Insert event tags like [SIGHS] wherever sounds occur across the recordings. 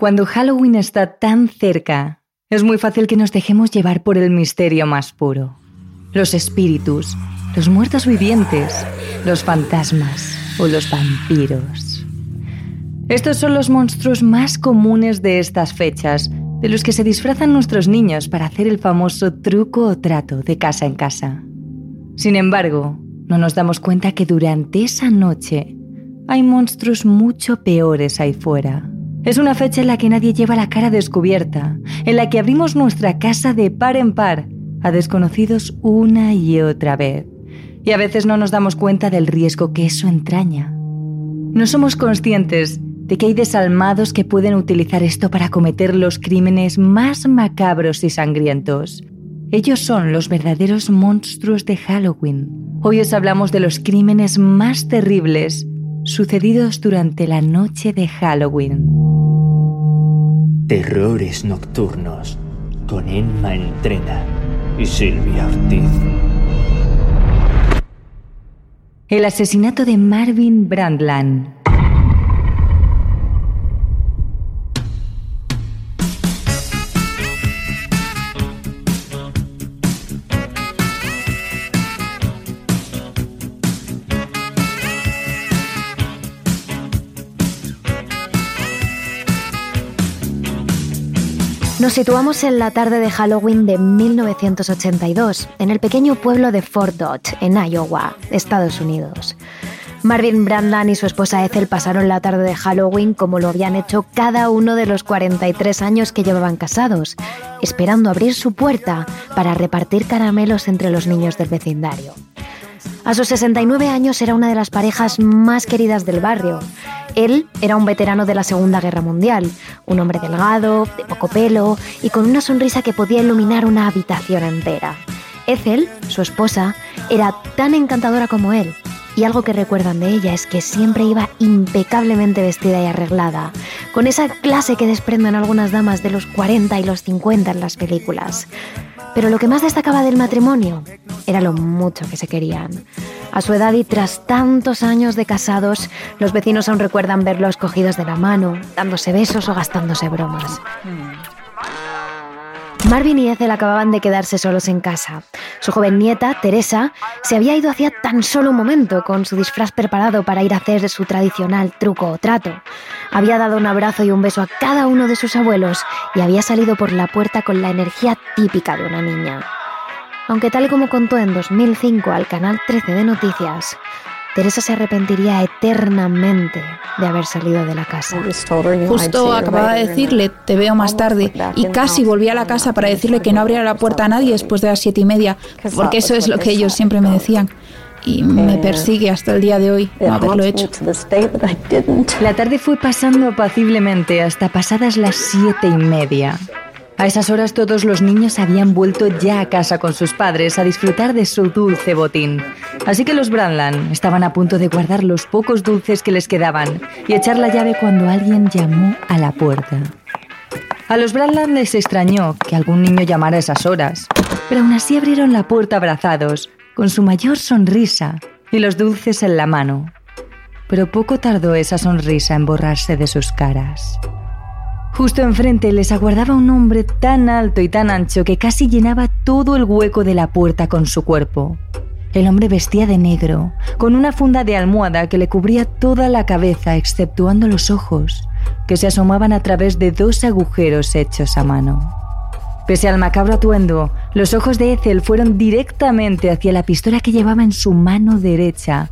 Cuando Halloween está tan cerca, es muy fácil que nos dejemos llevar por el misterio más puro. Los espíritus, los muertos vivientes, los fantasmas o los vampiros. Estos son los monstruos más comunes de estas fechas, de los que se disfrazan nuestros niños para hacer el famoso truco o trato de casa en casa. Sin embargo, no nos damos cuenta que durante esa noche hay monstruos mucho peores ahí fuera. Es una fecha en la que nadie lleva la cara descubierta, en la que abrimos nuestra casa de par en par a desconocidos una y otra vez. Y a veces no nos damos cuenta del riesgo que eso entraña. No somos conscientes de que hay desalmados que pueden utilizar esto para cometer los crímenes más macabros y sangrientos. Ellos son los verdaderos monstruos de Halloween. Hoy os hablamos de los crímenes más terribles sucedidos durante la noche de Halloween. Terrores Nocturnos con Emma Entrena y Silvia Ortiz. El asesinato de Marvin Brandland, Nos situamos en la tarde de Halloween de 1982, en el pequeño pueblo de Fort Dodge, en Iowa, Estados Unidos. Marvin Brandon y su esposa Ethel pasaron la tarde de Halloween como lo habían hecho cada uno de los 43 años que llevaban casados, esperando abrir su puerta para repartir caramelos entre los niños del vecindario. A sus 69 años era una de las parejas más queridas del barrio. Él era un veterano de la Segunda Guerra Mundial, un hombre delgado, de poco pelo y con una sonrisa que podía iluminar una habitación entera. Ethel, su esposa, era tan encantadora como él, y algo que recuerdan de ella es que siempre iba impecablemente vestida y arreglada, con esa clase que desprenden algunas damas de los 40 y los 50 en las películas. Pero lo que más destacaba del matrimonio era lo mucho que se querían. A su edad y tras tantos años de casados, los vecinos aún recuerdan verlos cogidos de la mano, dándose besos o gastándose bromas. Marvin y Ethel acababan de quedarse solos en casa. Su joven nieta, Teresa, se había ido hacía tan solo un momento con su disfraz preparado para ir a hacer su tradicional truco o trato. Había dado un abrazo y un beso a cada uno de sus abuelos y había salido por la puerta con la energía típica de una niña. Aunque tal como contó en 2005 al canal 13 de Noticias, Teresa se arrepentiría eternamente de haber salido de la casa. Justo acababa de decirle, te veo más tarde, y casi volví a la casa para decirle que no abriera la puerta a nadie después de las siete y media, porque eso es lo que ellos siempre me decían. Y me persigue hasta el día de hoy no haberlo hecho. La tarde fue pasando apaciblemente hasta pasadas las siete y media. A esas horas todos los niños habían vuelto ya a casa con sus padres a disfrutar de su dulce botín. Así que los Branland estaban a punto de guardar los pocos dulces que les quedaban y echar la llave cuando alguien llamó a la puerta. A los Branland les extrañó que algún niño llamara a esas horas, pero aún así abrieron la puerta abrazados, con su mayor sonrisa y los dulces en la mano. Pero poco tardó esa sonrisa en borrarse de sus caras. Justo enfrente les aguardaba un hombre tan alto y tan ancho que casi llenaba todo el hueco de la puerta con su cuerpo. El hombre vestía de negro, con una funda de almohada que le cubría toda la cabeza exceptuando los ojos, que se asomaban a través de dos agujeros hechos a mano. Pese al macabro atuendo, los ojos de Ethel fueron directamente hacia la pistola que llevaba en su mano derecha.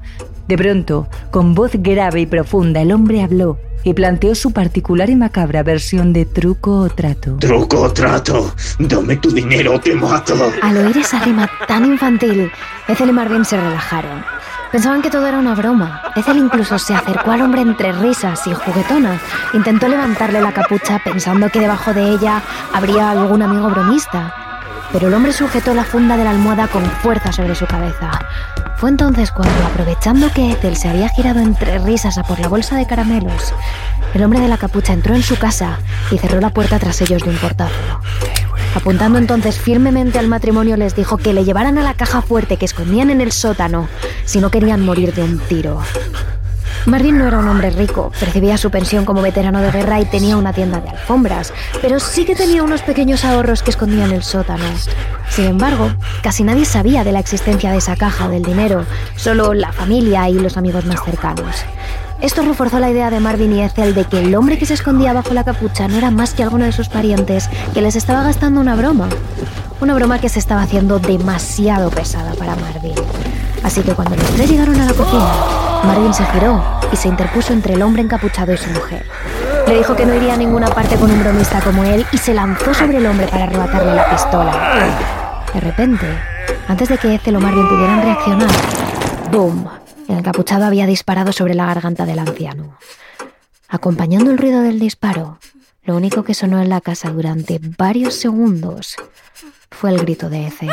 De pronto, con voz grave y profunda, el hombre habló y planteó su particular y macabra versión de truco o trato. Truco o trato, dame tu dinero o te mato. Al oír esa rima tan infantil, Ethel y Marvin se relajaron. Pensaban que todo era una broma. Ethel incluso se acercó al hombre entre risas y juguetona. Intentó levantarle la capucha pensando que debajo de ella habría algún amigo bromista. Pero el hombre sujetó la funda de la almohada con fuerza sobre su cabeza. Fue entonces cuando, aprovechando que Ethel se había girado entre risas a por la bolsa de caramelos, el hombre de la capucha entró en su casa y cerró la puerta tras ellos de un portazo. Apuntando entonces firmemente al matrimonio les dijo que le llevaran a la caja fuerte que escondían en el sótano si no querían morir de un tiro. Marvin no era un hombre rico, percibía su pensión como veterano de guerra y tenía una tienda de alfombras, pero sí que tenía unos pequeños ahorros que escondía en el sótano. Sin embargo, casi nadie sabía de la existencia de esa caja del dinero, solo la familia y los amigos más cercanos. Esto reforzó la idea de Marvin y Ethel de que el hombre que se escondía bajo la capucha no era más que alguno de sus parientes que les estaba gastando una broma. Una broma que se estaba haciendo demasiado pesada para Marvin. Así que cuando los tres llegaron a la cocina, Marvin se giró y se interpuso entre el hombre encapuchado y su mujer. Le dijo que no iría a ninguna parte con un bromista como él y se lanzó sobre el hombre para arrebatarle la pistola. De repente, antes de que Ethel o Marvin pudieran reaccionar, ¡boom! El encapuchado había disparado sobre la garganta del anciano. Acompañando el ruido del disparo, lo único que sonó en la casa durante varios segundos fue el grito de Ethel.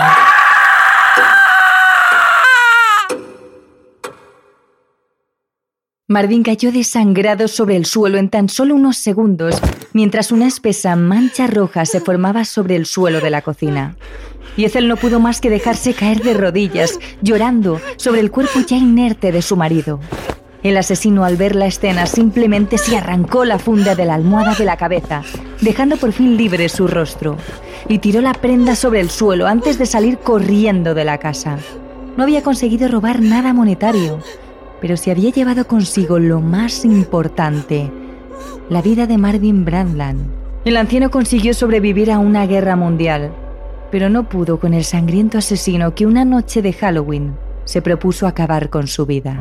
Marvin cayó desangrado sobre el suelo en tan solo unos segundos, mientras una espesa mancha roja se formaba sobre el suelo de la cocina. Y Ethel no pudo más que dejarse caer de rodillas, llorando sobre el cuerpo ya inerte de su marido. El asesino al ver la escena simplemente se arrancó la funda de la almohada de la cabeza, dejando por fin libre su rostro, y tiró la prenda sobre el suelo antes de salir corriendo de la casa. No había conseguido robar nada monetario, pero se había llevado consigo lo más importante, la vida de Marvin Brandland. El anciano consiguió sobrevivir a una guerra mundial, pero no pudo con el sangriento asesino que una noche de Halloween se propuso acabar con su vida.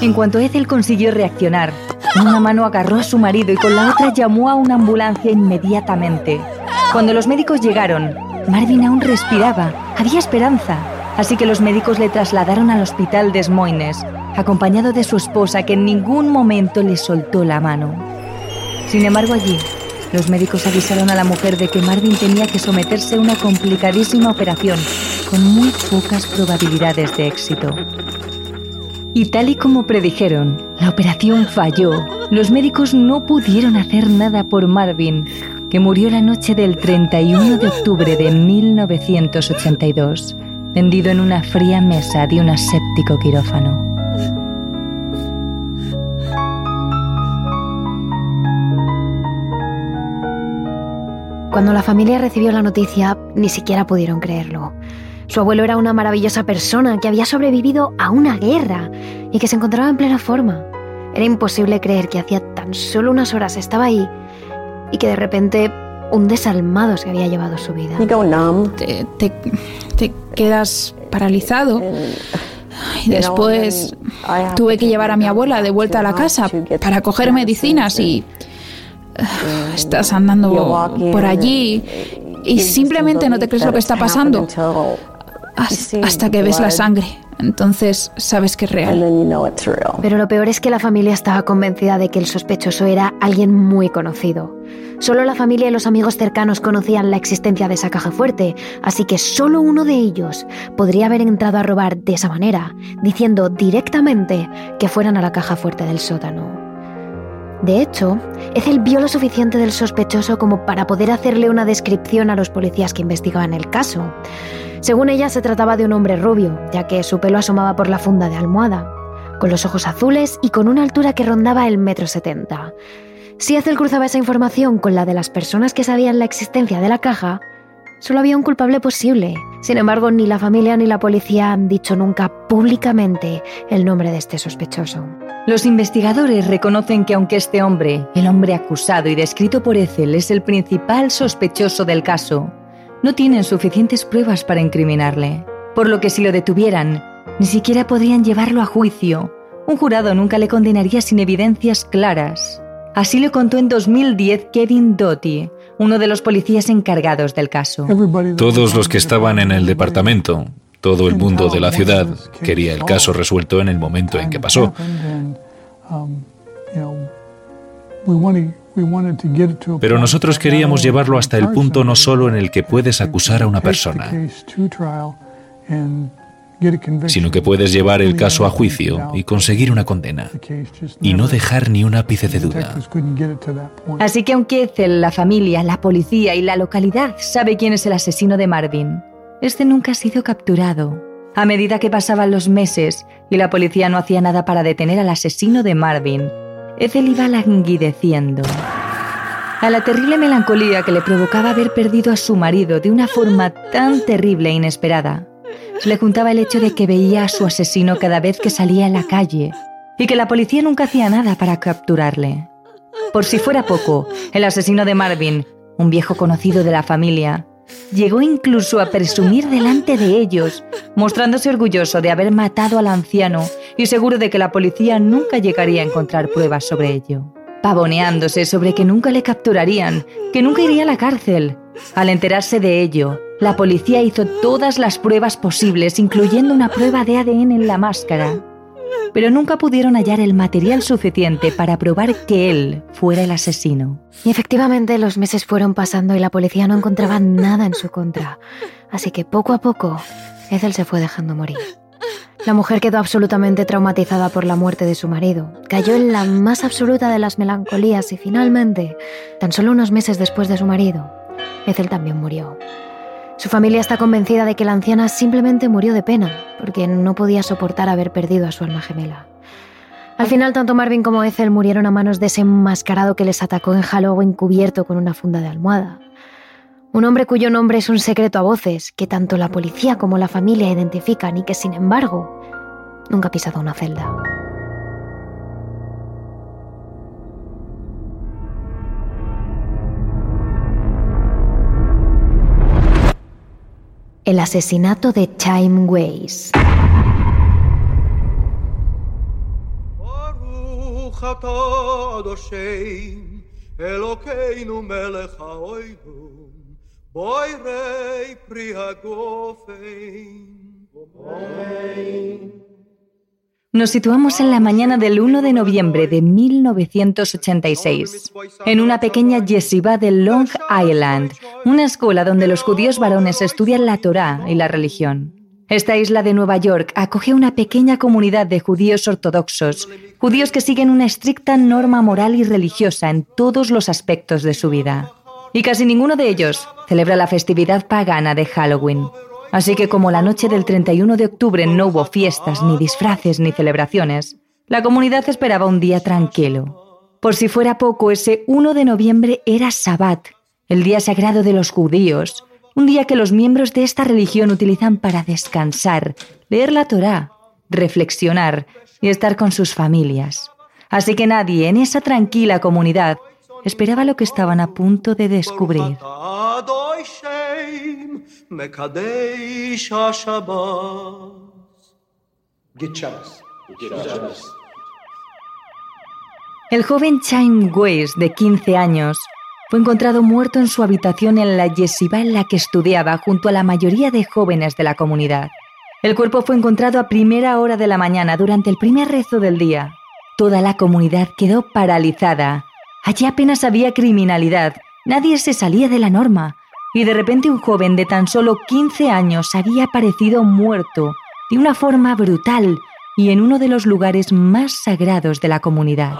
En cuanto Ethel consiguió reaccionar, una mano agarró a su marido y con la otra llamó a una ambulancia inmediatamente. Cuando los médicos llegaron, Marvin aún respiraba, había esperanza, así que los médicos le trasladaron al hospital de Smoines, acompañado de su esposa que en ningún momento le soltó la mano. Sin embargo, allí, los médicos avisaron a la mujer de que Marvin tenía que someterse a una complicadísima operación con muy pocas probabilidades de éxito. Y tal y como predijeron, la operación falló. Los médicos no pudieron hacer nada por Marvin, que murió la noche del 31 de octubre de 1982, tendido en una fría mesa de un aséptico quirófano. Cuando la familia recibió la noticia, ni siquiera pudieron creerlo. Su abuelo era una maravillosa persona que había sobrevivido a una guerra y que se encontraba en plena forma. Era imposible creer que hacía tan solo unas horas estaba ahí y que de repente un desalmado se había llevado su vida. Te, te, quedas paralizado. Y después tuve que llevar a mi abuela de vuelta a la casa para coger medicinas y [SIGHS] estás andando por allí y simplemente no te crees lo que está pasando hasta que ves la sangre. Entonces sabes que es real. Pero lo peor es que la familia estaba convencida de que el sospechoso era alguien muy conocido. Solo la familia y los amigos cercanos conocían la existencia de esa caja fuerte, así que solo uno de ellos podría haber entrado a robar de esa manera, diciendo directamente que fueran a la caja fuerte del sótano. De hecho, Ethel vio lo suficiente del sospechoso como para poder hacerle una descripción a los policías que investigaban el caso. Según ella, se trataba de un hombre rubio, ya que su pelo asomaba por la funda de almohada, con los ojos azules y con una altura que rondaba el metro setenta. Si Ethel cruzaba esa información con la de las personas que sabían la existencia de la caja, solo había un culpable posible. Sin embargo, ni la familia ni la policía han dicho nunca públicamente el nombre de este sospechoso. Los investigadores reconocen que aunque este hombre, el hombre acusado y descrito por Ethel, es el principal sospechoso del caso, no tienen suficientes pruebas para incriminarle, por lo que si lo detuvieran, ni siquiera podrían llevarlo a juicio. Un jurado nunca le condenaría sin evidencias claras. Así lo contó en 2010 Kevin Doty, uno de los policías encargados del caso. Todos los que estaban en el departamento, todo el mundo de la ciudad, quería el caso resuelto en el momento en que pasó. Pero nosotros queríamos llevarlo hasta el punto no solo en el que puedes acusar a una persona, sino que puedes llevar el caso a juicio y conseguir una condena, y no dejar ni un ápice de duda. Así que aunque la familia, la policía y la localidad sabe quién es el asesino de Marvin, este nunca ha sido capturado. A medida que pasaban los meses y la policía no hacía nada para detener al asesino de Marvin, Ethel iba languideciendo. A la terrible melancolía que le provocaba haber perdido a su marido de una forma tan terrible e inesperada, le juntaba el hecho de que veía a su asesino cada vez que salía a la calle y que la policía nunca hacía nada para capturarle. Por si fuera poco, el asesino de Marvin, un viejo conocido de la familia, llegó incluso a presumir delante de ellos, mostrándose orgulloso de haber matado al anciano y seguro de que la policía nunca llegaría a encontrar pruebas sobre ello. Pavoneándose sobre que nunca le capturarían, que nunca iría a la cárcel. Al enterarse de ello, la policía hizo todas las pruebas posibles, incluyendo una prueba de ADN en la máscara, pero nunca pudieron hallar el material suficiente para probar que él fuera el asesino. Y efectivamente los meses fueron pasando y la policía no encontraba nada en su contra, así que poco a poco Ethel se fue dejando morir. La mujer quedó absolutamente traumatizada por la muerte de su marido, cayó en la más absoluta de las melancolías y finalmente, tan solo unos meses después de su marido, Ethel también murió. Su familia está convencida de que la anciana simplemente murió de pena, porque no podía soportar haber perdido a su alma gemela. Al final, tanto Marvin como Ethel murieron a manos de ese enmascarado que les atacó en Halloween cubierto con una funda de almohada. Un hombre cuyo nombre es un secreto a voces, que tanto la policía como la familia identifican y que, sin embargo, nunca ha pisado una celda. El asesinato de Chaim Weiss. Nos situamos en la mañana del 1 de noviembre de 1986, en una pequeña yeshiva de Long Island, una escuela donde los judíos varones estudian la Torá y la religión. Esta isla de Nueva York acoge una pequeña comunidad de judíos ortodoxos, judíos que siguen una estricta norma moral y religiosa en todos los aspectos de su vida. Y casi ninguno de ellos celebra la festividad pagana de Halloween. Así que como la noche del 31 de octubre no hubo fiestas, ni disfraces, ni celebraciones, la comunidad esperaba un día tranquilo. Por si fuera poco, ese 1 de noviembre era Sabbat, el día sagrado de los judíos, un día que los miembros de esta religión utilizan para descansar, leer la Torá, reflexionar y estar con sus familias. Así que nadie en esa tranquila comunidad esperaba lo que estaban a punto de descubrir. El joven Chaim Weiss, de 15 años, fue encontrado muerto en su habitación en la yeshiva en la que estudiaba junto a la mayoría de jóvenes de la comunidad. El cuerpo fue encontrado a primera hora de la mañana durante el primer rezo del día. Toda la comunidad quedó paralizada. Allí apenas había criminalidad, nadie se salía de la norma, y de repente un joven de tan solo 15 años había aparecido muerto de una forma brutal y en uno de los lugares más sagrados de la comunidad.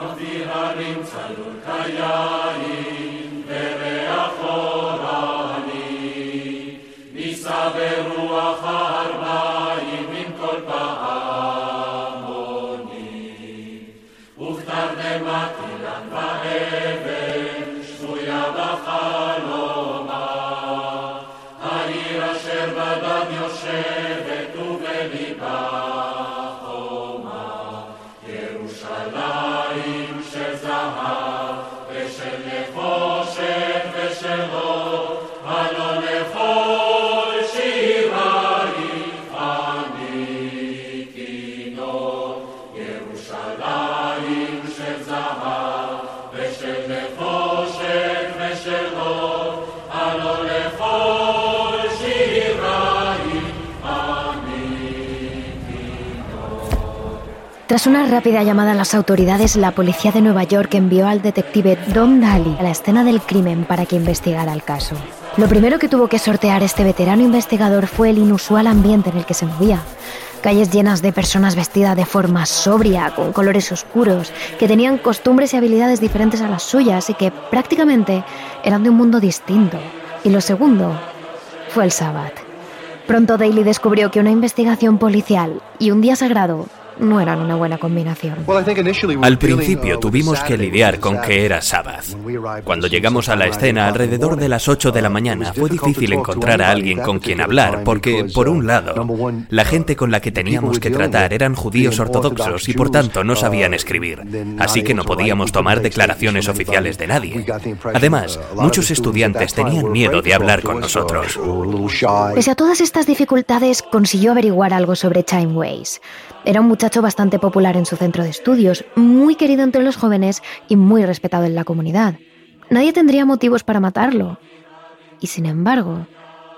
Tras una rápida llamada a las autoridades, la policía de Nueva York envió al detective Don Daly a la escena del crimen para que investigara el caso. Lo primero que tuvo que sortear este veterano investigador fue el inusual ambiente en el que se movía. Calles llenas de personas vestidas de forma sobria, con colores oscuros, que tenían costumbres y habilidades diferentes a las suyas y que prácticamente eran de un mundo distinto. Y lo segundo fue el sábado. Pronto Daly descubrió que una investigación policial y un día sagrado no eran una buena combinación. Al principio tuvimos que lidiar con que era Sabbath. Cuando llegamos a la escena alrededor de las 8 de la mañana fue difícil encontrar a alguien con quien hablar porque, por un lado, la gente con la que teníamos que tratar eran judíos ortodoxos y por tanto no sabían escribir, así que no podíamos tomar declaraciones oficiales de nadie. Además, muchos estudiantes tenían miedo de hablar con nosotros. Pese a todas estas dificultades, consiguió averiguar algo sobre Timeways. Era un muchacho bastante popular en su centro de estudios, muy querido entre los jóvenes y muy respetado en la comunidad. Nadie tendría motivos para matarlo. Y sin embargo,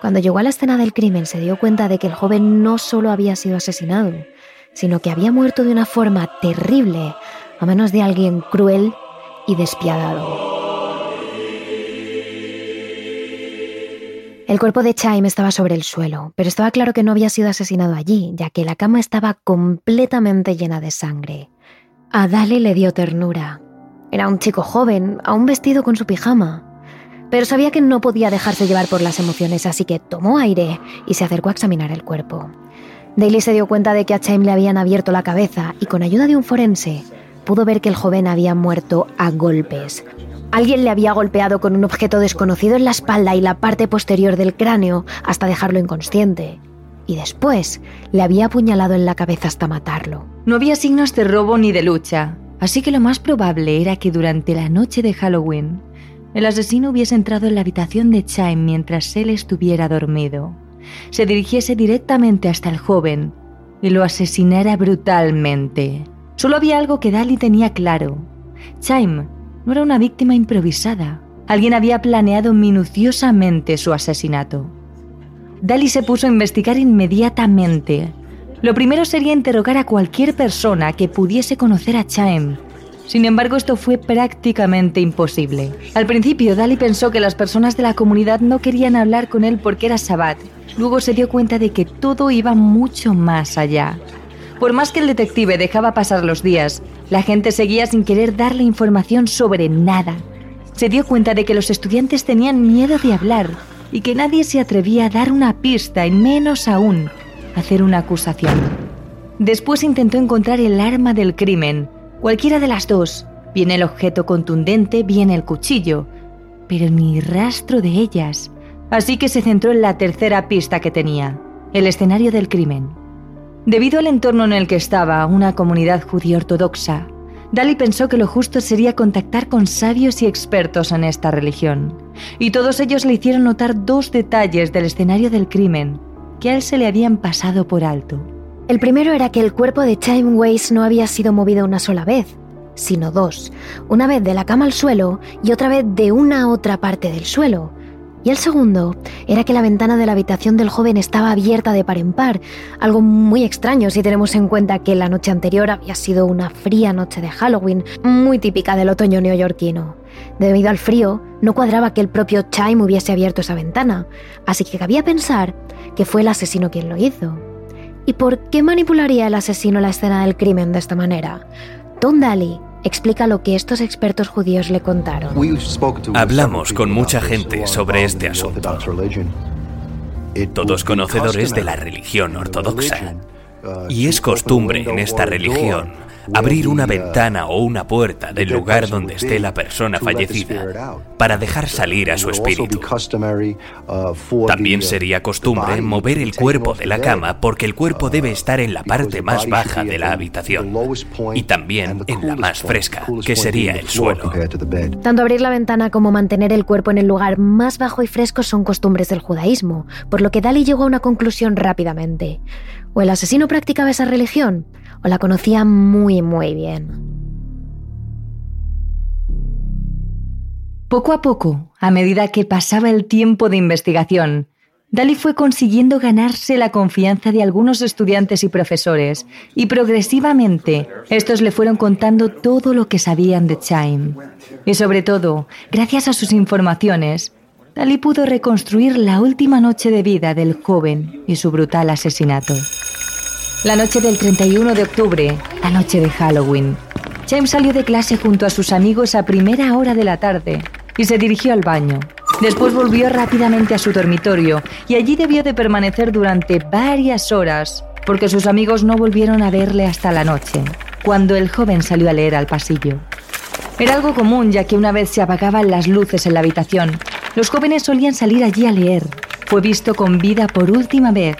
cuando llegó a la escena del crimen se dio cuenta de que el joven no solo había sido asesinado, sino que había muerto de una forma terrible a manos de alguien cruel y despiadado. El cuerpo de Chaim estaba sobre el suelo, pero estaba claro que no había sido asesinado allí, ya que la cama estaba completamente llena de sangre. A Dali le dio ternura. Era un chico joven, aún vestido con su pijama. Pero sabía que no podía dejarse llevar por las emociones, así que tomó aire y se acercó a examinar el cuerpo. Daly se dio cuenta de que a Chaim le habían abierto la cabeza y con ayuda de un forense pudo ver que el joven había muerto a golpes, Alguien le había golpeado con un objeto desconocido en la espalda y la parte posterior del cráneo hasta dejarlo inconsciente. Y después le había apuñalado en la cabeza hasta matarlo. No había signos de robo ni de lucha, así que lo más probable era que durante la noche de Halloween el asesino hubiese entrado en la habitación de Chaim mientras él estuviera dormido, se dirigiese directamente hasta el joven y lo asesinara brutalmente. Solo había algo que Dali tenía claro. Chaim no era una víctima improvisada. Alguien había planeado minuciosamente su asesinato. Daly se puso a investigar inmediatamente. Lo primero sería interrogar a cualquier persona que pudiese conocer a Chaim. Sin embargo, esto fue prácticamente imposible. Al principio, Daly pensó que las personas de la comunidad no querían hablar con él porque era Sabbat. Luego se dio cuenta de que todo iba mucho más allá. Por más que el detective dejaba pasar los días, la gente seguía sin querer darle información sobre nada. Se dio cuenta de que los estudiantes tenían miedo de hablar y que nadie se atrevía a dar una pista y menos aún hacer una acusación. Después intentó encontrar el arma del crimen, cualquiera de las dos, bien el objeto contundente, bien el cuchillo, pero ni rastro de ellas. Así que se centró en la tercera pista que tenía, el escenario del crimen. Debido al entorno en el que estaba, una comunidad judía ortodoxa, Dali pensó que lo justo sería contactar con sabios y expertos en esta religión, y todos ellos le hicieron notar dos detalles del escenario del crimen que a él se le habían pasado por alto. El primero era que el cuerpo de Chaim Weiss no había sido movido una sola vez, sino dos, una vez de la cama al suelo y otra vez de una otra parte del suelo, y el segundo era que la ventana de la habitación del joven estaba abierta de par en par, algo muy extraño si tenemos en cuenta que la noche anterior había sido una fría noche de Halloween, muy típica del otoño neoyorquino. Debido al frío, no cuadraba que el propio Chaim hubiese abierto esa ventana, así que cabía pensar que fue el asesino quien lo hizo. ¿Y por qué manipularía el asesino la escena del crimen de esta manera? Don Daly explica lo que estos expertos judíos le contaron. Hablamos con mucha gente sobre este asunto. Todos conocedores de la religión ortodoxa. Y es costumbre en esta religión abrir una ventana o una puerta del lugar donde esté la persona fallecida para dejar salir a su espíritu. También sería costumbre mover el cuerpo de la cama porque el cuerpo debe estar en la parte más baja de la habitación y también en la más fresca, que sería el suelo. Tanto abrir la ventana como mantener el cuerpo en el lugar más bajo y fresco son costumbres del judaísmo, por lo que Dali llegó a una conclusión rápidamente. O el asesino practicaba esa religión, o la conocía muy muy bien. Poco a poco, a medida que pasaba el tiempo de investigación, Dali fue consiguiendo ganarse la confianza de algunos estudiantes y profesores, y progresivamente estos le fueron contando todo lo que sabían de Chaim. Y sobre todo, gracias a sus informaciones, Dali pudo reconstruir la última noche de vida del joven y su brutal asesinato. La noche del 31 de octubre, la noche de Halloween. James salió de clase junto a sus amigos a primera hora de la tarde y se dirigió al baño. Después volvió rápidamente a su dormitorio y allí debió de permanecer durante varias horas porque sus amigos no volvieron a verle hasta la noche, cuando el joven salió a leer al pasillo. Era algo común ya que una vez se apagaban las luces en la habitación, los jóvenes solían salir allí a leer. Fue visto con vida por última vez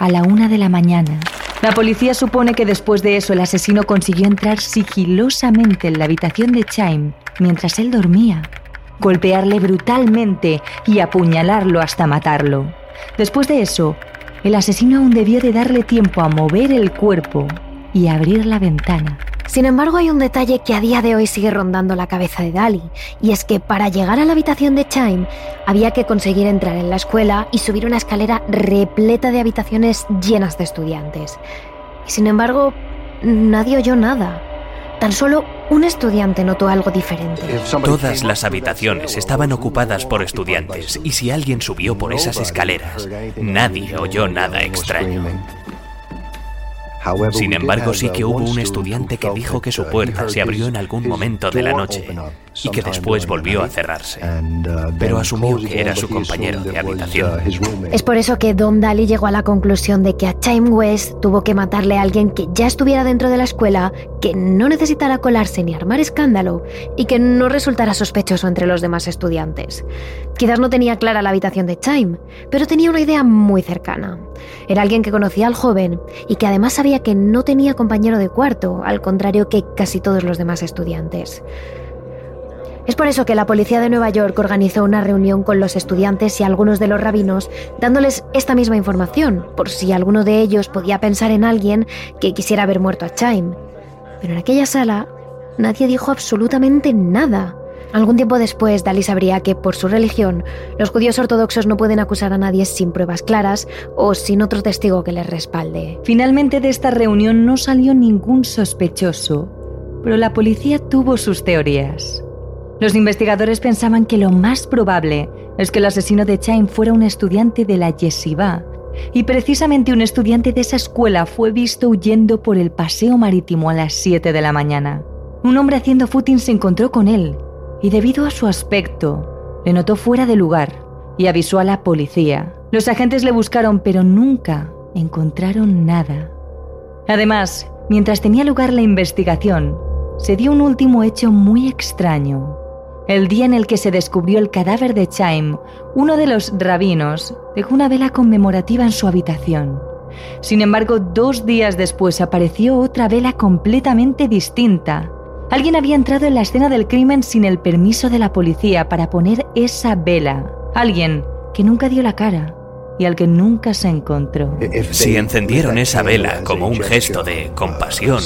a la una de la mañana. La policía supone que después de eso el asesino consiguió entrar sigilosamente en la habitación de Chaim mientras él dormía golpearle brutalmente y apuñalarlo hasta matarlo. Después de eso, el asesino aún debió de darle tiempo a mover el cuerpo y abrir la ventana. Sin embargo, hay un detalle que a día de hoy sigue rondando la cabeza de Dali, y es que para llegar a la habitación de Chaim había que conseguir entrar en la escuela y subir una escalera repleta de habitaciones llenas de estudiantes. Y sin embargo, nadie oyó nada. Tan solo un estudiante notó algo diferente. Todas las habitaciones estaban ocupadas por estudiantes y si alguien subió por esas escaleras, nadie oyó nada extraño. Sin embargo, sí que hubo un estudiante que dijo que su puerta se abrió en algún momento de la noche y que después volvió a cerrarse, pero asumió que era su compañero de habitación. Es por eso que Don Daly llegó a la conclusión de que a Chaim West tuvo que matarle a alguien que ya estuviera dentro de la escuela, que no necesitara colarse ni armar escándalo y que no resultara sospechoso entre los demás estudiantes. Quizás no tenía clara la habitación de Chaim, pero tenía una idea muy cercana. Era alguien que conocía al joven y que además sabía que no tenía compañero de cuarto, al contrario que casi todos los demás estudiantes. Es por eso que la policía de Nueva York organizó una reunión con los estudiantes y algunos de los rabinos, dándoles esta misma información, por si alguno de ellos podía pensar en alguien que quisiera haber muerto a Chaim. Pero en aquella sala nadie dijo absolutamente nada. Algún tiempo después, Dalí sabría que, por su religión, los judíos ortodoxos no pueden acusar a nadie sin pruebas claras o sin otro testigo que les respalde. Finalmente de esta reunión no salió ningún sospechoso, pero la policía tuvo sus teorías. Los investigadores pensaban que lo más probable es que el asesino de Chaim fuera un estudiante de la yeshiva, y precisamente un estudiante de esa escuela fue visto huyendo por el paseo marítimo a las 7 de la mañana. Un hombre haciendo footing se encontró con él y debido a su aspecto, le notó fuera de lugar y avisó a la policía. Los agentes le buscaron, pero nunca encontraron nada. Además, mientras tenía lugar la investigación, se dio un último hecho muy extraño. El día en el que se descubrió el cadáver de Chaim, uno de los rabinos dejó una vela conmemorativa en su habitación. Sin embargo, dos días después apareció otra vela completamente distinta, Alguien había entrado en la escena del crimen sin el permiso de la policía para poner esa vela. Alguien que nunca dio la cara y al que nunca se encontró. Si encendieron esa vela como un gesto de compasión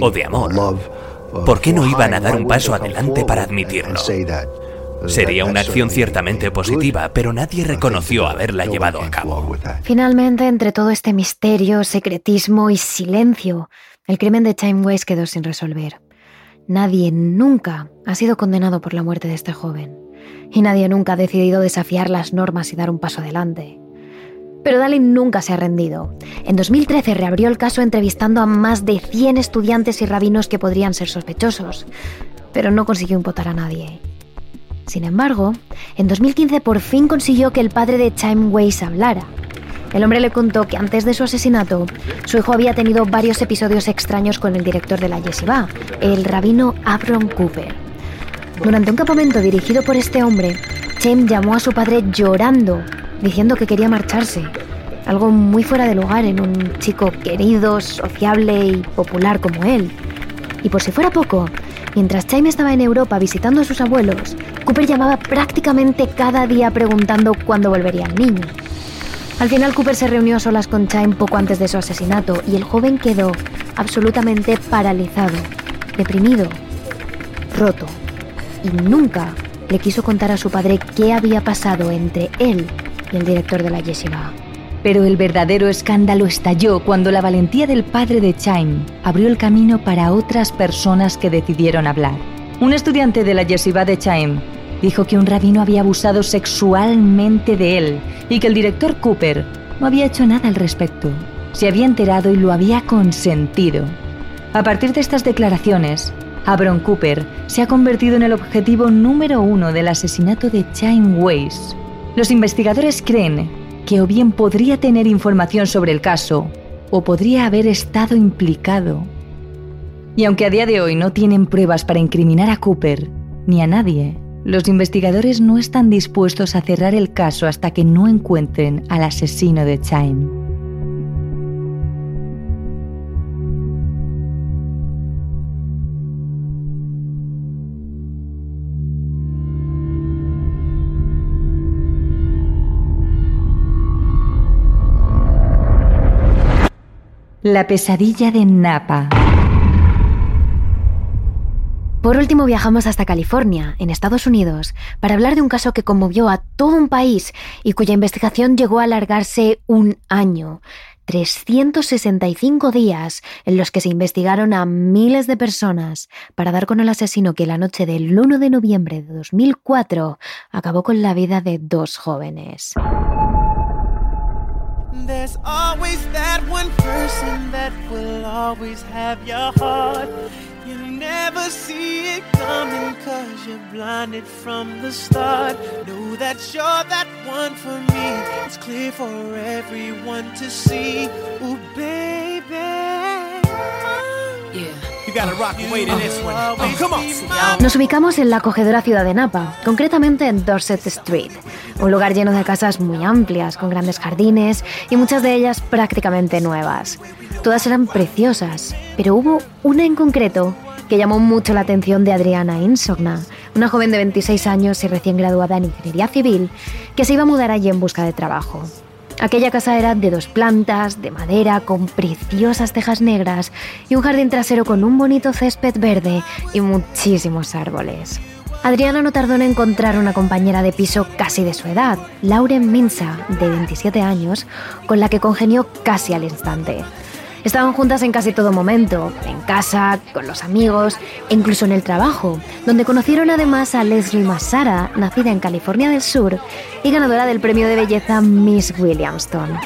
o de amor, ¿por qué no iban a dar un paso adelante para admitirlo? Sería una acción ciertamente positiva, pero nadie reconoció haberla llevado a cabo. Finalmente, entre todo este misterio, secretismo y silencio, el crimen de Time Waste quedó sin resolver. Nadie nunca ha sido condenado por la muerte de este joven. Y nadie nunca ha decidido desafiar las normas y dar un paso adelante. Pero Dalin nunca se ha rendido. En 2013 reabrió el caso entrevistando a más de 100 estudiantes y rabinos que podrían ser sospechosos, pero no consiguió imputar a nadie. Sin embargo, en 2015 por fin consiguió que el padre de Chaim Weiss hablara el hombre le contó que antes de su asesinato, su hijo había tenido varios episodios extraños con el director de la yeshiva, el rabino Abram Cooper. Durante un campamento dirigido por este hombre, Chem llamó a su padre llorando, diciendo que quería marcharse. Algo muy fuera de lugar en un chico querido, sociable y popular como él. Y por si fuera poco, mientras Chaim estaba en Europa visitando a sus abuelos, Cooper llamaba prácticamente cada día preguntando cuándo volvería el niño. Al final Cooper se reunió a solas con Chaim poco antes de su asesinato y el joven quedó absolutamente paralizado, deprimido, roto. Y nunca le quiso contar a su padre qué había pasado entre él y el director de la yeshiva. Pero el verdadero escándalo estalló cuando la valentía del padre de Chaim abrió el camino para otras personas que decidieron hablar. Un estudiante de la yeshiva de Chaim dijo que un rabino había abusado sexualmente de él y que el director Cooper no había hecho nada al respecto. Se había enterado y lo había consentido. A partir de estas declaraciones, Abron Cooper se ha convertido en el objetivo número uno del asesinato de Chaim Weiss. Los investigadores creen que o bien podría tener información sobre el caso o podría haber estado implicado. Y aunque a día de hoy no tienen pruebas para incriminar a Cooper ni a nadie, los investigadores no están dispuestos a cerrar el caso hasta que no encuentren al asesino de Chaim. La pesadilla de Napa. Por último viajamos hasta California, en Estados Unidos, para hablar de un caso que conmovió a todo un país y cuya investigación llegó a alargarse un año. 365 días en los que se investigaron a miles de personas para dar con el asesino que la noche del 1 de noviembre de 2004 acabó con la vida de dos jóvenes. There's always that one person that will always have your heart. You never see it coming cause you're blinded from the start. Know that you're that one for me. It's clear for everyone to see. Ooh, baby. Yeah. Nos ubicamos en la acogedora ciudad de Napa, concretamente en Dorset Street, un lugar lleno de casas muy amplias, con grandes jardines y muchas de ellas prácticamente nuevas. Todas eran preciosas, pero hubo una en concreto que llamó mucho la atención de Adriana Insogna, una joven de 26 años y recién graduada en Ingeniería Civil, que se iba a mudar allí en busca de trabajo. Aquella casa era de dos plantas, de madera, con preciosas tejas negras y un jardín trasero con un bonito césped verde y muchísimos árboles. Adriana no tardó en encontrar una compañera de piso casi de su edad, Lauren Minsa, de 27 años, con la que congenió casi al instante. Estaban juntas en casi todo momento, en casa, con los amigos e incluso en el trabajo, donde conocieron además a Leslie Massara, nacida en California del Sur y ganadora del premio de belleza Miss Williamston.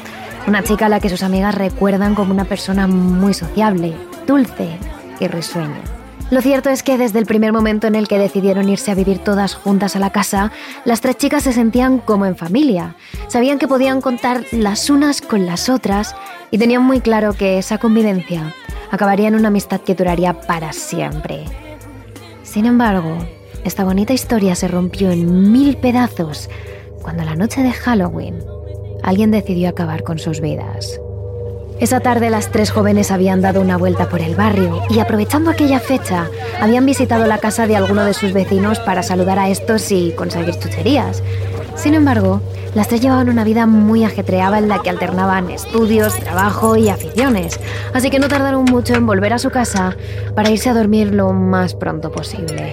Una chica a la que sus amigas recuerdan como una persona muy sociable, dulce y risueña. Lo cierto es que desde el primer momento en el que decidieron irse a vivir todas juntas a la casa, las tres chicas se sentían como en familia. Sabían que podían contar las unas con las otras y tenían muy claro que esa convivencia acabaría en una amistad que duraría para siempre. Sin embargo, esta bonita historia se rompió en mil pedazos cuando la noche de Halloween alguien decidió acabar con sus vidas. Esa tarde las tres jóvenes habían dado una vuelta por el barrio y aprovechando aquella fecha habían visitado la casa de alguno de sus vecinos para saludar a estos y conseguir chucherías. Sin embargo, las tres llevaban una vida muy ajetreada en la que alternaban estudios, trabajo y aficiones, así que no tardaron mucho en volver a su casa para irse a dormir lo más pronto posible.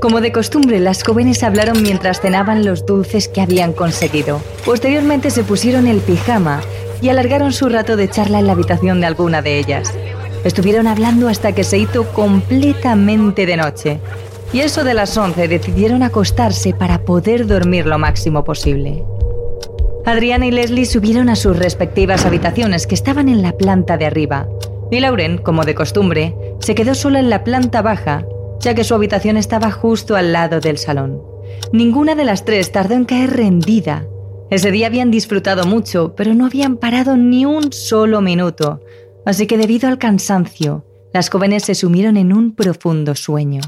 Como de costumbre, las jóvenes hablaron mientras cenaban los dulces que habían conseguido. Posteriormente se pusieron el pijama y alargaron su rato de charla en la habitación de alguna de ellas. Estuvieron hablando hasta que se hizo completamente de noche. Y eso de las 11 decidieron acostarse para poder dormir lo máximo posible. Adriana y Leslie subieron a sus respectivas habitaciones que estaban en la planta de arriba. Y Lauren, como de costumbre, se quedó sola en la planta baja, ya que su habitación estaba justo al lado del salón. Ninguna de las tres tardó en caer rendida ese día habían disfrutado mucho, pero no habían parado ni un solo minuto, así que debido al cansancio, las jóvenes se sumieron en un profundo sueño.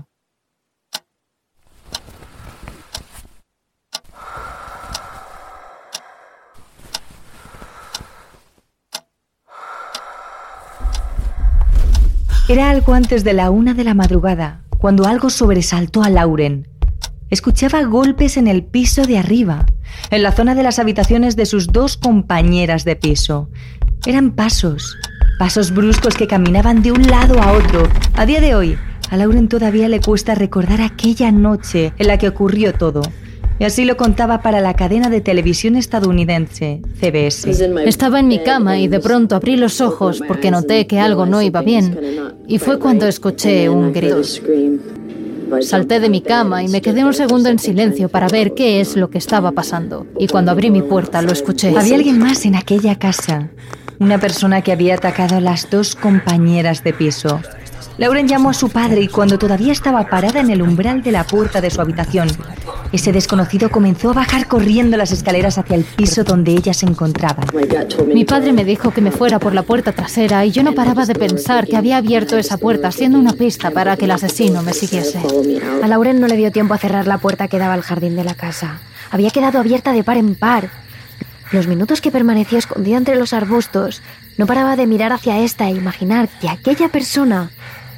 Era algo antes de la una de la madrugada, cuando algo sobresaltó a Lauren. Escuchaba golpes en el piso de arriba, en la zona de las habitaciones de sus dos compañeras de piso. Eran pasos, pasos bruscos que caminaban de un lado a otro. A día de hoy, a Lauren todavía le cuesta recordar aquella noche en la que ocurrió todo. Y así lo contaba para la cadena de televisión estadounidense, CBS. Estaba en mi cama y de pronto abrí los ojos porque noté que algo no iba bien. Y fue cuando escuché un grito. Salté de mi cama y me quedé un segundo en silencio para ver qué es lo que estaba pasando. Y cuando abrí mi puerta lo escuché. Había alguien más en aquella casa. Una persona que había atacado a las dos compañeras de piso. Lauren llamó a su padre y cuando todavía estaba parada en el umbral de la puerta de su habitación, ese desconocido comenzó a bajar corriendo las escaleras hacia el piso donde ella se encontraba. Mi padre me dijo que me fuera por la puerta trasera y yo no paraba de pensar que había abierto esa puerta siendo una pista para que el asesino me siguiese. A Lauren no le dio tiempo a cerrar la puerta que daba al jardín de la casa. Había quedado abierta de par en par. Los minutos que permanecía escondida entre los arbustos, no paraba de mirar hacia esta e imaginar que aquella persona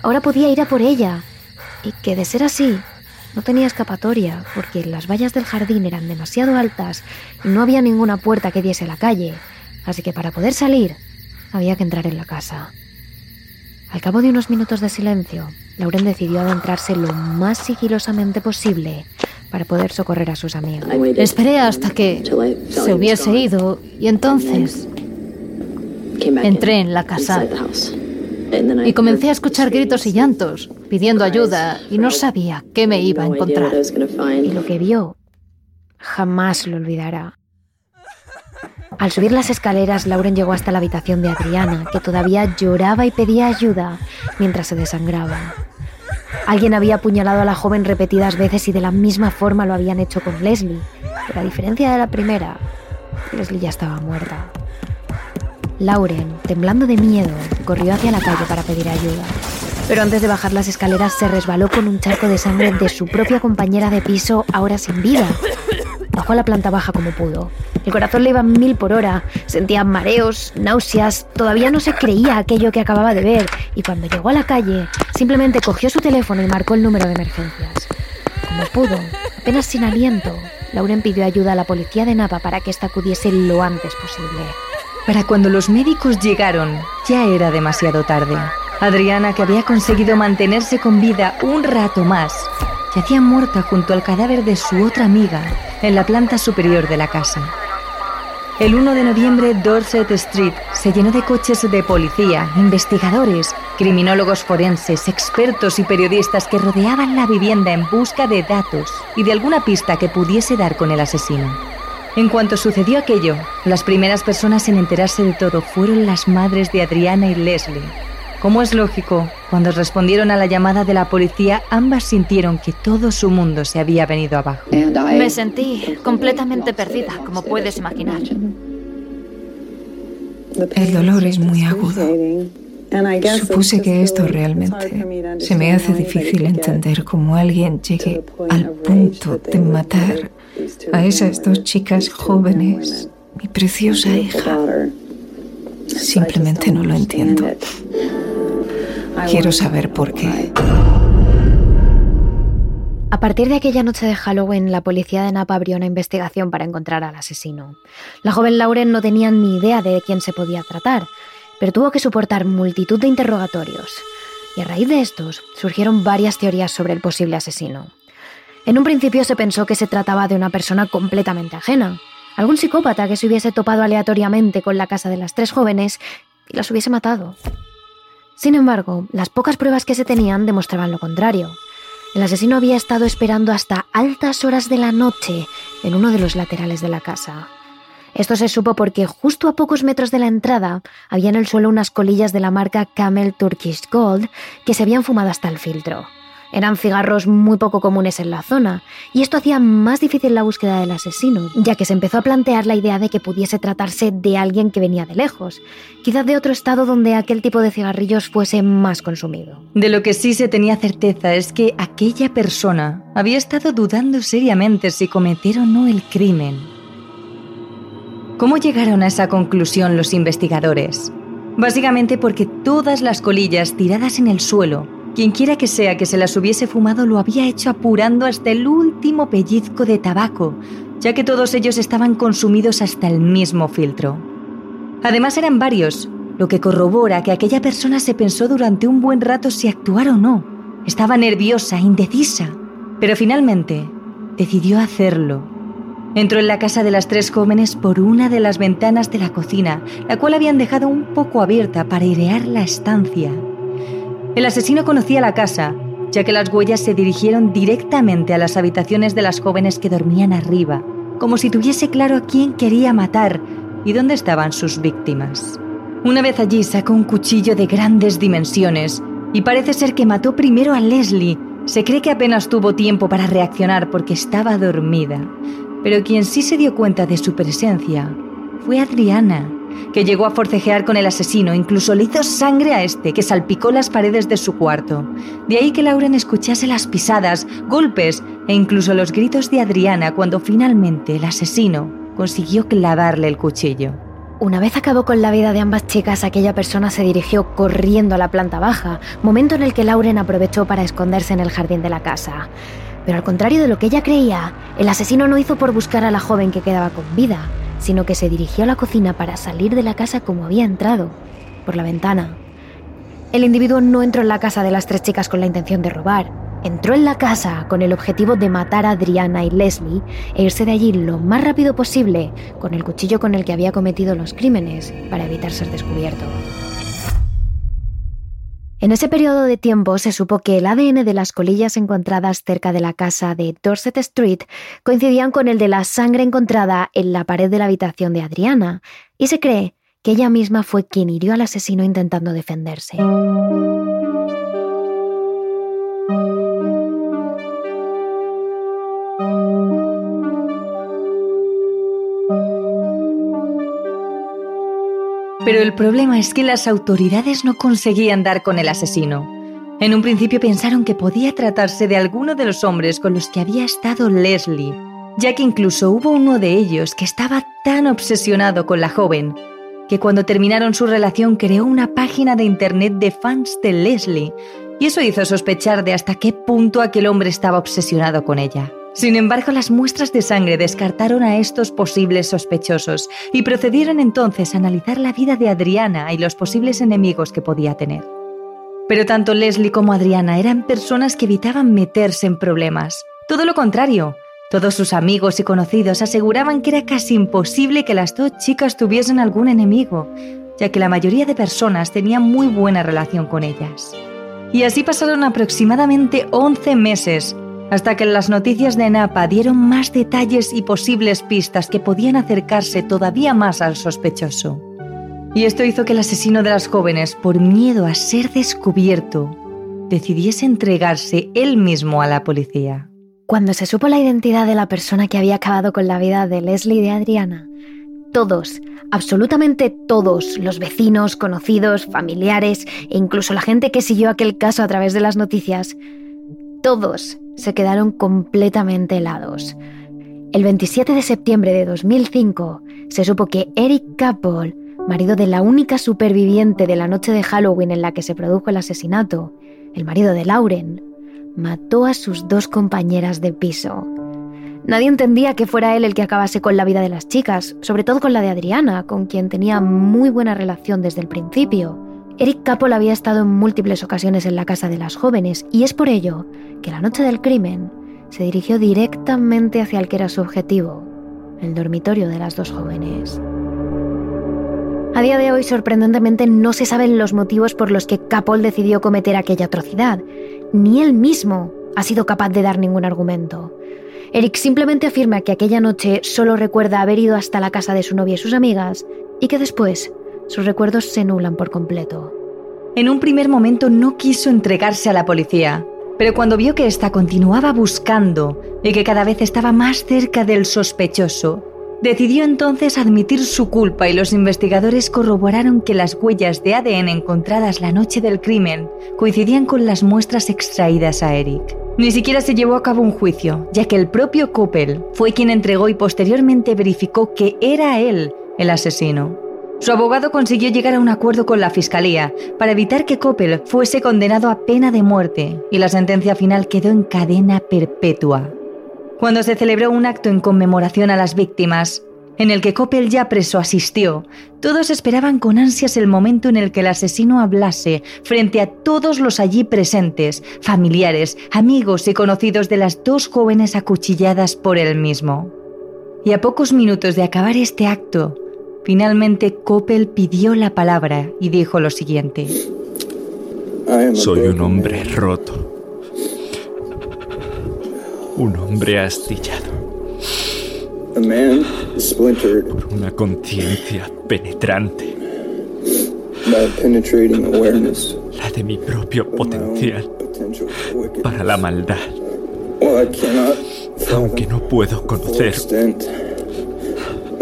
ahora podía ir a por ella. Y que de ser así, no tenía escapatoria, porque las vallas del jardín eran demasiado altas y no había ninguna puerta que diese a la calle. Así que para poder salir, había que entrar en la casa. Al cabo de unos minutos de silencio, Lauren decidió adentrarse lo más sigilosamente posible para poder socorrer a sus amigos. Esperé hasta que se hubiese ido y entonces entré en la casa y comencé a escuchar gritos y llantos, pidiendo ayuda y no sabía qué me iba a encontrar. Y lo que vio jamás lo olvidará. Al subir las escaleras, Lauren llegó hasta la habitación de Adriana, que todavía lloraba y pedía ayuda mientras se desangraba. Alguien había apuñalado a la joven repetidas veces y de la misma forma lo habían hecho con Leslie. Pero a diferencia de la primera, Leslie ya estaba muerta. Lauren, temblando de miedo, corrió hacia la calle para pedir ayuda. Pero antes de bajar las escaleras se resbaló con un charco de sangre de su propia compañera de piso, ahora sin vida. Bajó a la planta baja como pudo. El corazón le iba mil por hora, sentía mareos, náuseas, todavía no se creía aquello que acababa de ver y cuando llegó a la calle simplemente cogió su teléfono y marcó el número de emergencias. Como pudo, apenas sin aliento, Lauren pidió ayuda a la policía de Napa para que ésta acudiese lo antes posible. Para cuando los médicos llegaron, ya era demasiado tarde. Adriana, que había conseguido mantenerse con vida un rato más, yacía muerta junto al cadáver de su otra amiga en la planta superior de la casa. El 1 de noviembre, Dorset Street se llenó de coches de policía, investigadores, criminólogos forenses, expertos y periodistas que rodeaban la vivienda en busca de datos y de alguna pista que pudiese dar con el asesino. En cuanto sucedió aquello, las primeras personas en enterarse de todo fueron las madres de Adriana y Leslie. Como es lógico, cuando respondieron a la llamada de la policía, ambas sintieron que todo su mundo se había venido abajo. Me sentí completamente perdida, como puedes imaginar. El dolor es muy agudo. Supuse que esto realmente se me hace difícil entender cómo alguien llegue al punto de matar a esas dos chicas jóvenes, mi preciosa hija. Simplemente no lo entiendo. Quiero saber por qué. A partir de aquella noche de Halloween, la policía de Napa abrió una investigación para encontrar al asesino. La joven Lauren no tenía ni idea de quién se podía tratar, pero tuvo que soportar multitud de interrogatorios. Y a raíz de estos surgieron varias teorías sobre el posible asesino. En un principio se pensó que se trataba de una persona completamente ajena, algún psicópata que se hubiese topado aleatoriamente con la casa de las tres jóvenes y las hubiese matado. Sin embargo, las pocas pruebas que se tenían demostraban lo contrario. El asesino había estado esperando hasta altas horas de la noche en uno de los laterales de la casa. Esto se supo porque justo a pocos metros de la entrada había en el suelo unas colillas de la marca Camel Turkish Gold que se habían fumado hasta el filtro. Eran cigarros muy poco comunes en la zona, y esto hacía más difícil la búsqueda del asesino, ya que se empezó a plantear la idea de que pudiese tratarse de alguien que venía de lejos, quizás de otro estado donde aquel tipo de cigarrillos fuese más consumido. De lo que sí se tenía certeza es que aquella persona había estado dudando seriamente si cometer o no el crimen. ¿Cómo llegaron a esa conclusión los investigadores? Básicamente porque todas las colillas tiradas en el suelo Quienquiera que sea que se las hubiese fumado lo había hecho apurando hasta el último pellizco de tabaco, ya que todos ellos estaban consumidos hasta el mismo filtro. Además eran varios, lo que corrobora que aquella persona se pensó durante un buen rato si actuar o no. Estaba nerviosa, indecisa, pero finalmente decidió hacerlo. Entró en la casa de las tres jóvenes por una de las ventanas de la cocina, la cual habían dejado un poco abierta para airear la estancia. El asesino conocía la casa, ya que las huellas se dirigieron directamente a las habitaciones de las jóvenes que dormían arriba, como si tuviese claro a quién quería matar y dónde estaban sus víctimas. Una vez allí sacó un cuchillo de grandes dimensiones Y parece ser que mató primero a Leslie. Se cree que apenas tuvo tiempo para reaccionar porque estaba dormida. Pero quien sí se dio cuenta de su presencia fue Adriana, que llegó a forcejear con el asesino, incluso le hizo sangre a este, que salpicó las paredes de su cuarto. De ahí que Lauren escuchase las pisadas, golpes e incluso los gritos de Adriana cuando finalmente el asesino consiguió clavarle el cuchillo. Una vez acabó con la vida de ambas chicas, aquella persona se dirigió corriendo a la planta baja, momento en el que Lauren aprovechó para esconderse en el jardín de la casa. Pero al contrario de lo que ella creía, el asesino no hizo por buscar a la joven que quedaba con vida, sino que se dirigió a la cocina para salir de la casa como había entrado, por la ventana. El individuo no entró en la casa de las tres chicas con la intención de robar. Entró en la casa con el objetivo de matar a Adriana y Leslie e irse de allí lo más rápido posible con el cuchillo con el que había cometido los crímenes para evitar ser descubierto. En ese periodo de tiempo se supo que el ADN de las colillas encontradas cerca de la casa de Dorset Street coincidían con el de la sangre encontrada en la pared de la habitación de Adriana, y se cree que ella misma fue quien hirió al asesino intentando defenderse. Pero el problema es que las autoridades no conseguían dar con el asesino. En un principio pensaron que podía tratarse de alguno de los hombres con los que había estado Leslie, ya que incluso hubo uno de ellos que estaba tan obsesionado con la joven que cuando terminaron su relación creó una página de internet de fans de Leslie, y eso hizo sospechar de hasta qué punto aquel hombre estaba obsesionado con ella. Sin embargo, las muestras de sangre descartaron a estos posibles sospechosos y procedieron entonces a analizar la vida de Adriana y los posibles enemigos que podía tener. Pero tanto Leslie como Adriana eran personas que evitaban meterse en problemas. Todo lo contrario, todos sus amigos y conocidos aseguraban que era casi imposible que las dos chicas tuviesen algún enemigo, ya que la mayoría de personas tenían muy buena relación con ellas. Y así pasaron aproximadamente 11 meses hasta que las noticias de Napa dieron más detalles y posibles pistas que podían acercarse todavía más al sospechoso. Y esto hizo que el asesino de las jóvenes, por miedo a ser descubierto, decidiese entregarse él mismo a la policía. Cuando se supo la identidad de la persona que había acabado con la vida de Leslie y de Adriana, todos, absolutamente todos, los vecinos, conocidos, familiares e incluso la gente que siguió aquel caso a través de las noticias, todos se quedaron completamente helados. El 27 de septiembre de 2005 se supo que Eric Capel, marido de la única superviviente de la noche de Halloween en la que se produjo el asesinato, el marido de Lauren, mató a sus dos compañeras de piso. Nadie entendía que fuera él el que acabase con la vida de las chicas, sobre todo con la de Adriana, con quien tenía muy buena relación desde el principio. Eric Capol había estado en múltiples ocasiones en la casa de las jóvenes y es por ello que la noche del crimen se dirigió directamente hacia el que era su objetivo, el dormitorio de las dos jóvenes. A día de hoy, sorprendentemente, no se saben los motivos por los que Capol decidió cometer aquella atrocidad. Ni él mismo ha sido capaz de dar ningún argumento. Eric simplemente afirma que aquella noche solo recuerda haber ido hasta la casa de su novia y sus amigas y que después sus recuerdos se nulan por completo. En un primer momento no quiso entregarse a la policía, pero cuando vio que ésta continuaba buscando y que cada vez estaba más cerca del sospechoso, decidió entonces admitir su culpa y los investigadores corroboraron que las huellas de ADN encontradas la noche del crimen coincidían con las muestras extraídas a Eric. Ni siquiera se llevó a cabo un juicio, ya que el propio Coppel fue quien entregó y posteriormente verificó que era él el asesino. Su abogado consiguió llegar a un acuerdo con la fiscalía para evitar que Coppel fuese condenado a pena de muerte y la sentencia final quedó en cadena perpetua. Cuando se celebró un acto en conmemoración a las víctimas, en el que Coppel ya preso asistió, todos esperaban con ansias el momento en el que el asesino hablase frente a todos los allí presentes, familiares, amigos y conocidos de las dos jóvenes acuchilladas por él mismo. Y a pocos minutos de acabar este acto, Finalmente, Coppel pidió la palabra y dijo lo siguiente. Soy un hombre roto. Un hombre astillado. Por una conciencia penetrante. La de mi propio potencial para la maldad. Aunque no puedo conocer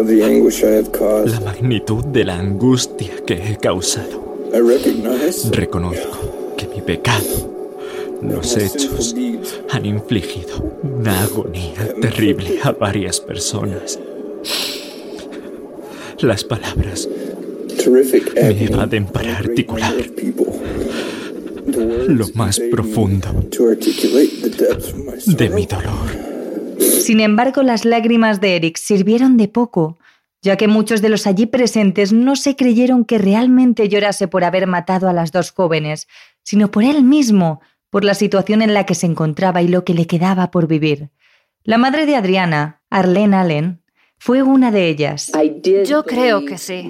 la magnitud de la angustia que he causado. Reconozco que mi pecado, los hechos, han infligido una agonía terrible a varias personas. Las palabras me evaden para articular lo más profundo de mi dolor. Sin embargo, las lágrimas de Eric sirvieron de poco, ya que muchos de los allí presentes no se creyeron que realmente llorase por haber matado a las dos jóvenes, sino por él mismo, por la situación en la que se encontraba y lo que le quedaba por vivir. La madre de Adriana, Arlene Allen, fue una de ellas. Yo creo que sí,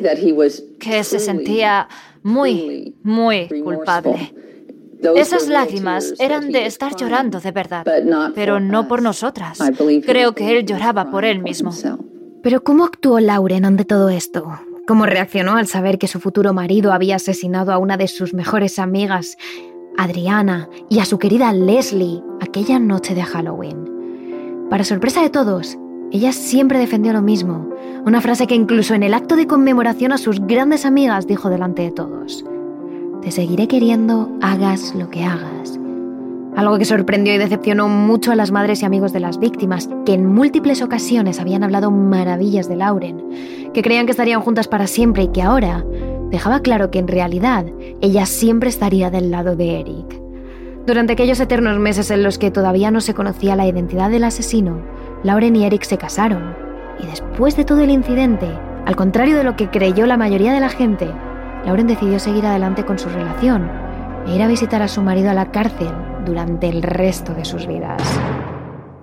que se sentía muy, muy culpable. Esas lágrimas eran de estar llorando de verdad, pero no por nosotras. Creo que él lloraba por él mismo. Pero ¿cómo actuó Lauren ante todo esto? ¿Cómo reaccionó al saber que su futuro marido había asesinado a una de sus mejores amigas, Adriana, y a su querida Leslie aquella noche de Halloween? Para sorpresa de todos, ella siempre defendió lo mismo, una frase que incluso en el acto de conmemoración a sus grandes amigas dijo delante de todos. Te seguiré queriendo, hagas lo que hagas. Algo que sorprendió y decepcionó mucho a las madres y amigos de las víctimas, que en múltiples ocasiones habían hablado maravillas de Lauren, que creían que estarían juntas para siempre y que ahora dejaba claro que en realidad ella siempre estaría del lado de Eric. Durante aquellos eternos meses en los que todavía no se conocía la identidad del asesino, Lauren y Eric se casaron. Y después de todo el incidente, al contrario de lo que creyó la mayoría de la gente, Lauren decidió seguir adelante con su relación e ir a visitar a su marido a la cárcel durante el resto de sus vidas.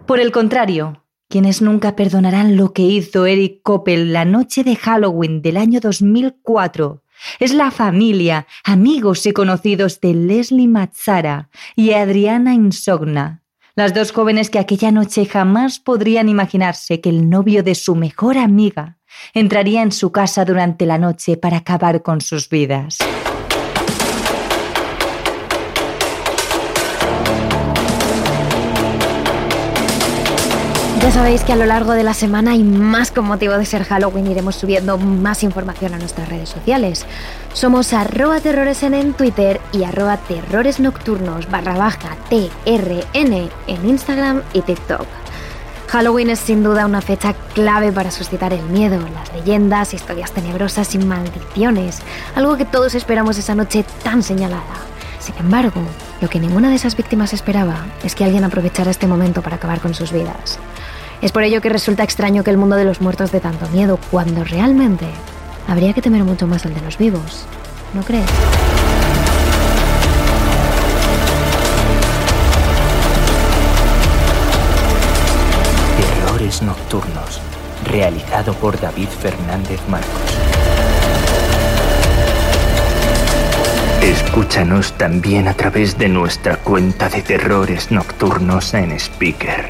Por el contrario, quienes nunca perdonarán lo que hizo Eric Coppel la noche de Halloween del año 2004 es la familia, amigos y conocidos de Leslie Mazzara y Adriana Insogna, las dos jóvenes que aquella noche jamás podrían imaginarse que el novio de su mejor amiga entraría en su casa durante la noche para acabar con sus vidas. Ya sabéis que a lo largo de la semana y más con motivo de ser Halloween iremos subiendo más información a nuestras redes sociales. Somos arroba en Twitter y arroba terrores nocturnos barra baja TRN en Instagram y TikTok. Halloween es sin duda una fecha clave para suscitar el miedo, las leyendas, historias tenebrosas y maldiciones, algo que todos esperamos esa noche tan señalada. Sin embargo, lo que ninguna de esas víctimas esperaba es que alguien aprovechara este momento para acabar con sus vidas. Es por ello que resulta extraño que el mundo de los muertos dé tanto miedo, cuando realmente habría que temer mucho más el de los vivos. ¿No crees? Nocturnos, realizado por David Fernández Marcos. Escúchanos también a través de nuestra cuenta de terrores nocturnos en Speaker,